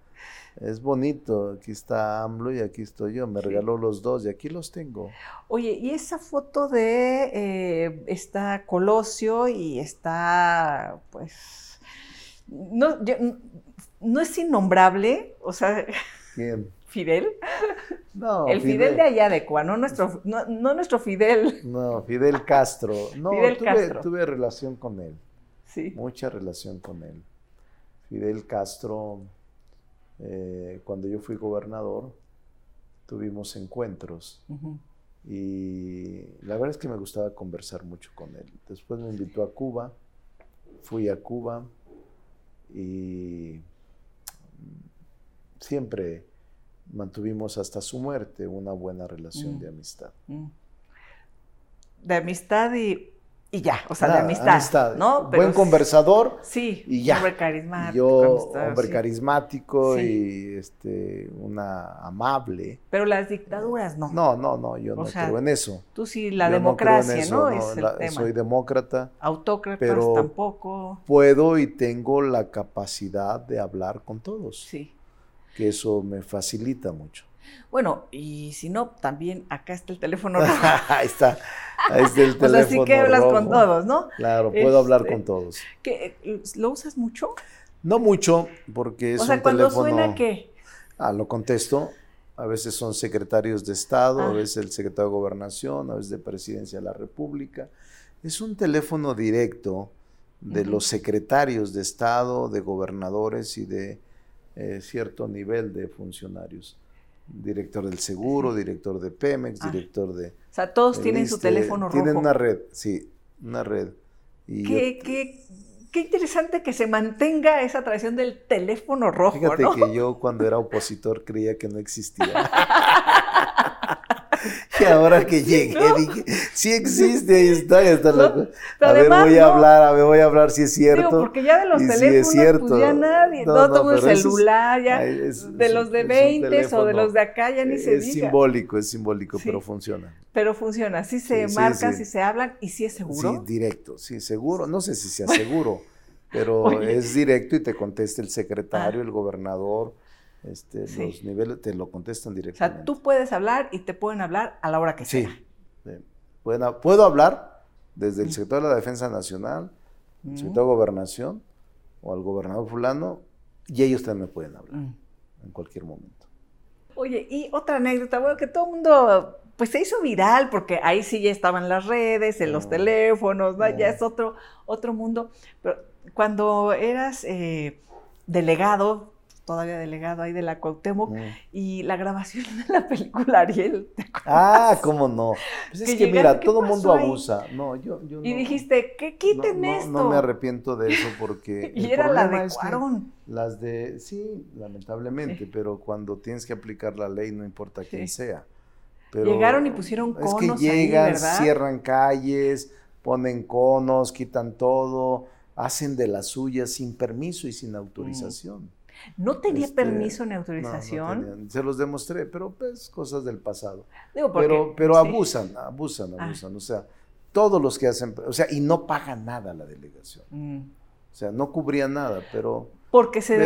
Es bonito, aquí está AMLO y aquí estoy yo, me regaló los dos y aquí los tengo. Oye, y esa foto de eh, está Colosio y está, pues, no, no es innombrable, o sea, ¿Quién? [laughs] Fidel. No, el Fidel, de allá de Cuba, no nuestro, no, nuestro Fidel. No, Fidel Castro. No, tuve, tuve relación con él. Sí. Mucha relación con él. Fidel Castro, eh, cuando yo fui gobernador, tuvimos encuentros. Y la verdad es que me gustaba conversar mucho con él. Después me invitó a Cuba, fui a Cuba, y siempre mantuvimos hasta su muerte una buena relación mm. de amistad. Mm. De amistad y, y, ya, o sea, de amistad. ¿no? Buen conversador. Sí, y ya. hombre carismático. Yo, hombre carismático y este, una amable. Pero las dictaduras no. No, no, no, yo no creo en eso. Tú sí, la democracia, ¿no? Es el tema. Soy demócrata. Autócratas pero tampoco. Puedo y tengo la capacidad de hablar con todos. Sí. Que eso me facilita mucho. Bueno, y si no, también acá está el teléfono [laughs] rojo. ahí está, ahí está el teléfono. [laughs] o sea, sí que hablas con todos, ¿no? Claro, puedo hablar este, con todos. ¿Lo usas mucho? No mucho, porque es o sea, cuando suena qué? Ah, lo contesto. A veces son secretarios de Estado, a ah. veces el secretario de Gobernación, a veces de Presidencia de la República. Es un teléfono directo de los secretarios de Estado, de gobernadores y de eh, cierto nivel de funcionarios director del seguro, director de Pemex, ah. director de... O sea, todos tienen su teléfono rojo. Tienen una red, sí, una red. Y ¿Qué, qué, qué, interesante que se mantenga esa tradición del teléfono rojo, Fíjate que yo cuando era opositor creía que no existía. [laughs] [laughs] y ahora que llegué dije, sí existe, ahí está, ahí está. a ver, voy a hablar, a ver, voy a hablar si es cierto. Digo, porque ya de los teléfonos, si pues ya nadie, no, todo el celular, ya, de los de 20 o de los de acá, ya ni se diga. Es simbólico, es simbólico, pero funciona. Pero funciona, sí se marcan, sí, se hablan, y sí es seguro. Sí, directo, sí, seguro, no sé si sea [laughs] seguro, pero es directo y te contesta el secretario, ah. el gobernador, este, los niveles te lo contestan directamente. O sea, tú puedes hablar y te pueden hablar a la hora que sea. Sí. puedo hablar desde el sector de la Defensa Nacional, el sector de Gobernación o al gobernador fulano y ellos también me pueden hablar en cualquier momento. Oye, y otra anécdota, bueno, que todo el mundo pues se hizo viral porque ahí sí ya estaban las redes, en los teléfonos, ya es otro, otro mundo. Pero cuando eras eh, delegado todavía delegado ahí de la Cuauhtémoc, mm. y la grabación [laughs] de la película Ariel. ah, cómo no. Pues es que, mira, todo el mundo abusa. No, yo, yo y dijiste, que quítenme esto. No me arrepiento de eso porque. [laughs] y era la de Cuarón. Las de, sí, lamentablemente, pero cuando tienes que aplicar la ley, no importa quién sea. Llegaron y pusieron conos. Es que llegan, cierran calles, ponen conos, quitan todo, hacen de las suyas sin permiso y sin autorización. ¿No tenía este, permiso ni autorización? se los demostré, pero pues cosas del pasado. pero pero abusan, abusan, ah. abusan. O sea, todos los que hacen, o sea, y no pagan nada la delegación. Mm. O sea, no cubría nada, pero... Porque se,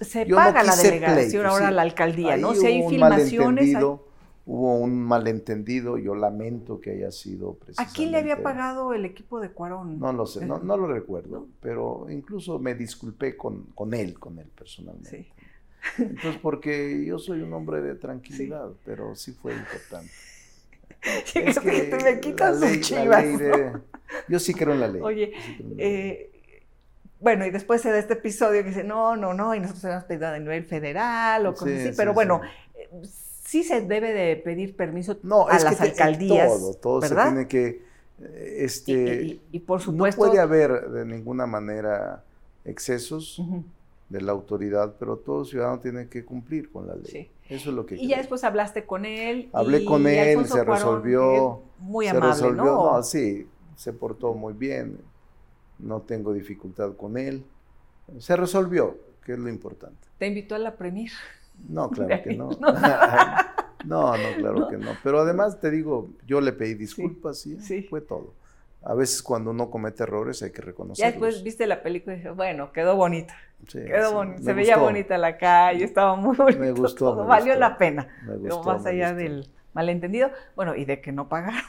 se, paga la delegación ahora la alcaldía, ¿no? Si hay filmaciones hubo un malentendido, yo lamento que haya sido precisamente... ¿A quién le había pagado el equipo de Cuarón? No lo sé, no, lo recuerdo, pero incluso me disculpé con, con, él, con él personalmente. Sí. Entonces, porque yo soy un hombre de tranquilidad, pero sí fue importante. [laughs] es que, te me quitas ley, chivas. yo sí creo en la ley. Oye, eh, bueno, y después se da este episodio que dice, no, no, no, y nosotros hemos pedido a nivel federal o cosas así, pero bueno, eh, sí se debe de pedir permiso no, a es las alcaldías. Todo, todo se tiene que. Eh, este, y, por supuesto. No puede haber de ninguna manera excesos de la autoridad, pero todo ciudadano tiene que cumplir con la ley. Eso es lo que. Y ya después hablaste con él. Hablé con él, se resolvió. Muy amable, se resolvió, ¿no? Sí, se portó muy bien. No tengo dificultad con él. Se resolvió, que es lo importante. ¿Te invitó a la premier? No, claro que no. No, [laughs] no, claro que no. Pero además te digo, yo le pedí disculpas y sí. fue todo. A veces cuando uno comete errores hay que reconocerlos. Ya después viste la película y dije, bueno, quedó bonita. quedó bonita. Se veía bonita la calle, estaba muy bonito. Me gustó. Valió la pena. Me gustó, más allá del malentendido. Bueno, y de que no pagaron.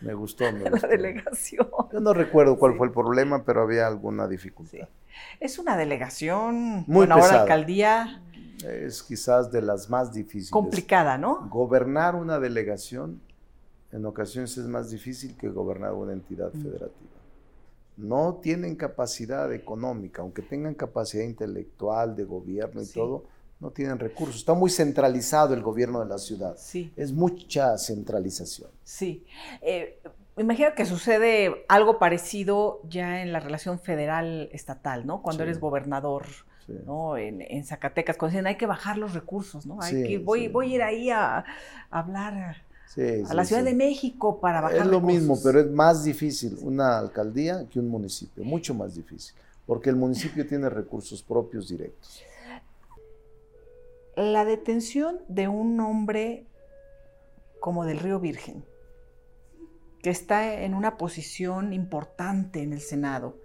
Me gustó, me [laughs] La delegación. Yo no recuerdo cuál fue el problema, pero había alguna dificultad. Es una delegación, muy bueno, ahora alcaldía es quizás de las más difíciles. Complicada, ¿no? Gobernar una delegación en ocasiones es más difícil que gobernar una entidad mm. federativa. No tienen capacidad económica, aunque tengan capacidad intelectual, de gobierno y todo, no tienen recursos. Está muy centralizado el gobierno de la ciudad. Sí. Es mucha centralización. Sí. Eh, imagino que sucede algo parecido ya en la relación federal-estatal, ¿no? Cuando eres gobernador ¿no? En, Zacatecas, cuando dicen hay que bajar los recursos, ¿no? Hay que, voy, voy a ir ahí a, hablar a la Ciudad de México para bajar Es lo mismo, pero es más difícil una alcaldía que un municipio, mucho más difícil, porque el municipio [laughs] tiene recursos propios directos. La detención de un hombre como del Río Virgen, que está en una posición importante en el Senado,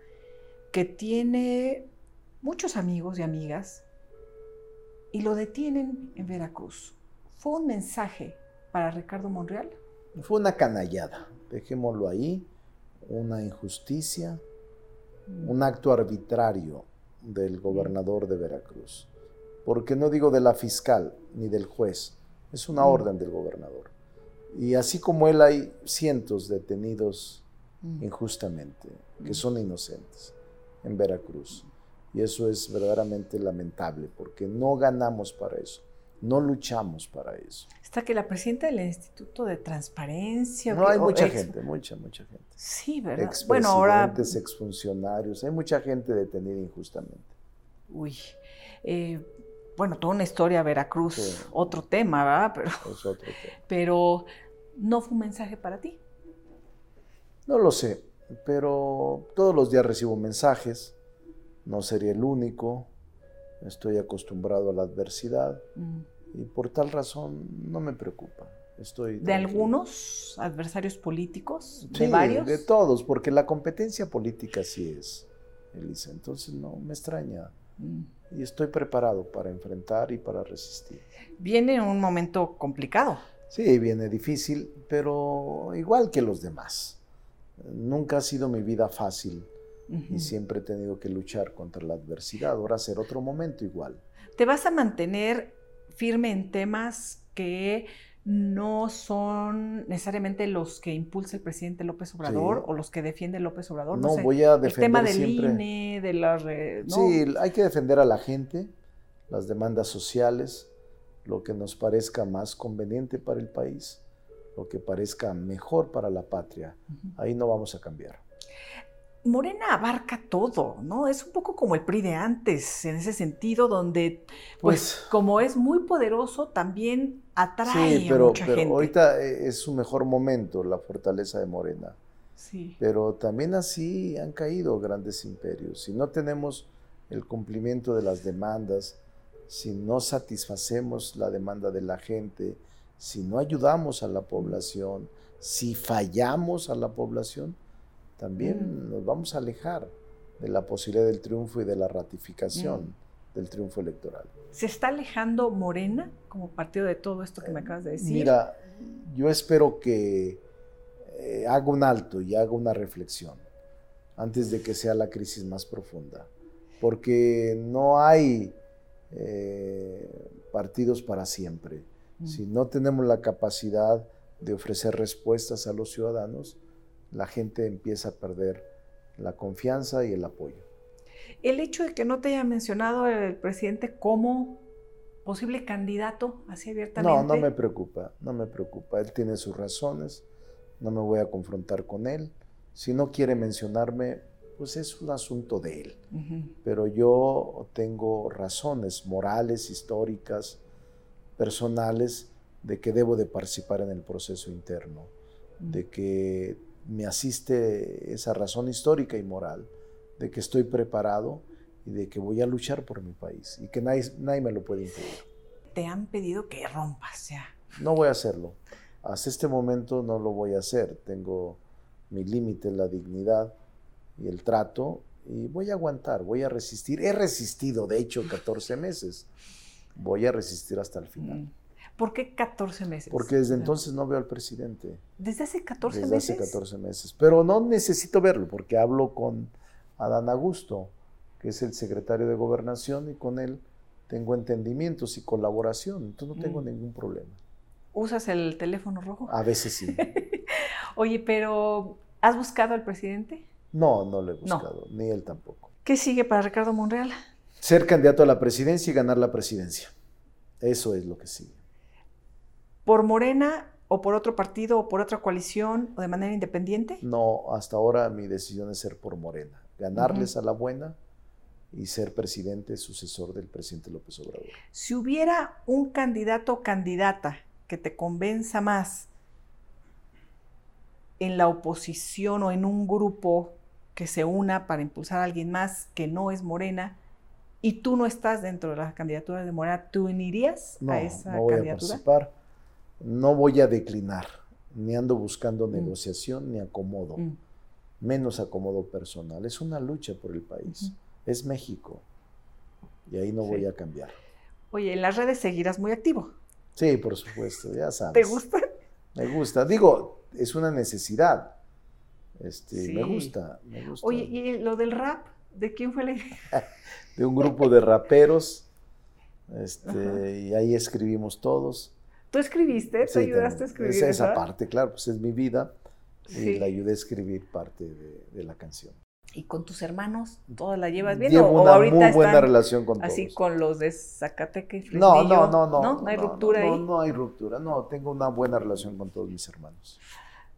que tiene muchos amigos y amigas y lo detienen en Veracruz. ¿Fue un mensaje para Ricardo Monreal? Fue una canallada, dejémoslo ahí, una injusticia, un acto arbitrario del gobernador de Veracruz. Porque no digo de la fiscal ni del juez, es una mm. orden del gobernador. Y así como él hay cientos detenidos mm. injustamente, que mm. son inocentes en Veracruz. Y eso es verdaderamente lamentable porque no ganamos para eso, no luchamos para eso. Está que la presidenta del Instituto de Transparencia. No, hay mucha gente, mucha, mucha gente. Sí, ¿verdad? Bueno, ahora. exfuncionarios, hay mucha gente detenida injustamente. Uy. Eh, bueno, toda una historia Veracruz, otro tema, ¿verdad? Pero, es otro tema. Pero no fue un mensaje para ti. No lo sé, pero todos los días recibo mensajes, no sería el único, estoy acostumbrado a la adversidad mm. y por tal razón no me preocupa. Estoy ¿De algunos adversarios políticos? ¿De sí, varios? De todos, porque la competencia política sí es, Elisa. Entonces no me extraña. Mm. Y estoy preparado para enfrentar y para resistir. Viene un momento complicado. Sí, viene difícil, pero igual que los demás. Nunca ha sido mi vida fácil y siempre he tenido que luchar contra la adversidad. Ahora será otro momento igual. ¿Te vas a mantener firme en temas que no son necesariamente los que impulsa el presidente López Obrador o los que defiende López Obrador. No, voy a defender el tema del siempre. INE, de la Sí, hay que defender a la gente, las demandas sociales, lo que nos parezca más conveniente para el país, lo que parezca mejor para la patria. Ahí no vamos a cambiar. Morena abarca todo, ¿no? Es un poco como el PRI de antes, en ese sentido, donde, pues, pues como es muy poderoso, también atrae sí, pero, a mucha pero ahorita eh, es su mejor momento, la fortaleza de Morena. Sí. Pero también así han caído grandes imperios. Si no tenemos el cumplimiento de las demandas, si no satisfacemos la demanda de la gente, si no ayudamos a la población, si fallamos a la población, también mm. nos vamos a alejar de la posibilidad del triunfo y de la ratificación mm. del triunfo electoral. ¿Se está alejando Morena como partido de todo esto que me acabas de decir? Mira, yo espero que eh, haga un alto y haga una reflexión antes de que sea la crisis más profunda, porque no hay eh, partidos para siempre. Mm. Si no tenemos la capacidad de ofrecer respuestas a los ciudadanos, la gente empieza a perder la confianza y el apoyo. El hecho de que no te haya mencionado el presidente como posible candidato así abiertamente. No, no me preocupa, no me preocupa. Él tiene sus razones, no me voy a confrontar con él. Si no quiere mencionarme, pues es un asunto de él. Pero yo tengo razones morales, históricas, personales, de que debo de participar en el proceso interno, de que me asiste esa razón histórica y moral de que estoy preparado y de que voy a luchar por mi país y que nadie, nadie me lo puede impedir. Te han pedido que rompas ya. No voy a hacerlo. Hasta este momento no lo voy a hacer. Tengo mi límite, la dignidad y el trato y voy a aguantar, voy a resistir. He resistido, de hecho, 14 meses. Voy a resistir hasta el final. Mm. ¿Por qué 14 meses? Porque desde entonces no veo al presidente. ¿Desde hace 14 meses? Desde hace 14 meses. Pero no necesito verlo porque hablo con Adán Augusto, que es el secretario de Gobernación, y con él tengo entendimientos y colaboración. Entonces no tengo mm. ningún problema. ¿Usas el teléfono rojo? A veces sí. [laughs] Oye, pero ¿has buscado al presidente? No, no lo he buscado, ni él tampoco. ¿Qué sigue para Ricardo Monreal? Ser candidato a la presidencia y ganar la presidencia. Eso es lo que sigue por Morena o por otro partido o por otra coalición o de manera independiente? No, hasta ahora mi decisión es ser por Morena, ganarles a la buena y ser presidente sucesor del presidente López Obrador. Si hubiera un candidato o candidata que te convenza más en la oposición o en un grupo que se una para impulsar a alguien más que no es Morena y tú no estás dentro de la candidatura de Morena, ¿tú unirías a esa no voy candidatura? A participar no voy a declinar, ni ando buscando mm. negociación ni acomodo, mm. menos acomodo personal. Es una lucha por el país, es México, y ahí no voy a cambiar. Oye, en las redes seguirás muy activo. Sí, por supuesto, ya sabes. ¿Te gusta? Me gusta. Digo, es una necesidad. Este, me gusta, me gusta. Oye, ¿y lo del rap? ¿De quién fue la idea? [laughs] de un grupo de raperos. [laughs] Este, y ahí escribimos todos. ¿Tú escribiste? ¿Tú ayudaste a escribir? Esa, esa parte, claro, pues es mi vida y la ayudé a escribir parte de, la canción. ¿Y con tus hermanos todas la llevas bien? Llevo ¿O una ahorita muy buena relación con todos. Así con los de Zacatecas No, no, no, no. ¿No? ¿No hay ruptura ahí? No, no hay ruptura. No, tengo una buena relación con todos mis hermanos.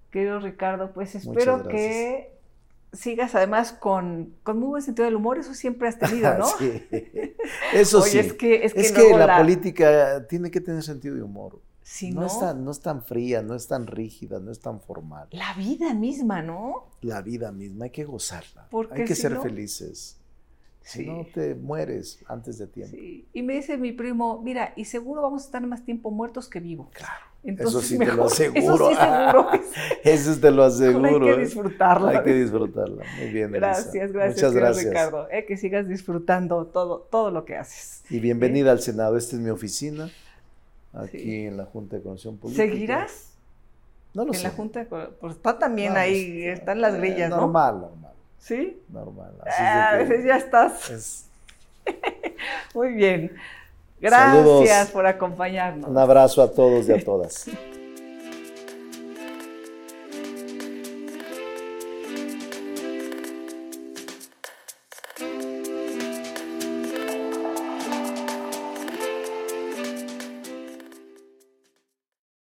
Querido Ricardo, pues espero que sigas además con, con, muy buen sentido del humor, eso siempre has tenido, [laughs] ¿no? sí, [laughs] eso sí. Es que, es que, la, política tiene que tener sentido de humor. Si no, no, es tan, no es tan fría, no es tan rígida, no es tan formal. la vida misma, ¿no? La vida misma, hay que gozarla. Porque hay que si ser no- felices. Si no, te mueres antes de tiempo. Sí. Y me dice mi primo, mira, y seguro vamos a estar más tiempo muertos que vivos. Claro. Entonces, sí te lo aseguro. [laughs] Eso sí seguro. [laughs] Eso te lo aseguro. hay que ¿eh? disfrutarla. Hay que disfrutarla. Muy bien, Elisa. Gracias, gracias, Muchas gracias. Ricardo. Eh, que sigas disfrutando todo, todo lo que haces. Y bienvenida al Senado. Esta es mi oficina, aquí Sí. en la Junta de Conexión Política. ¿Seguirás No lo en sé. la Junta? de Pues está también Vamos, ahí, están las grillas, ¿no? Normal, normal, ¿Sí? normal. Así Ah, a es de veces [laughs] ya estás. es- Muy bien. Gracias Saludos. por acompañarnos. un abrazo a todos y a todas. [laughs]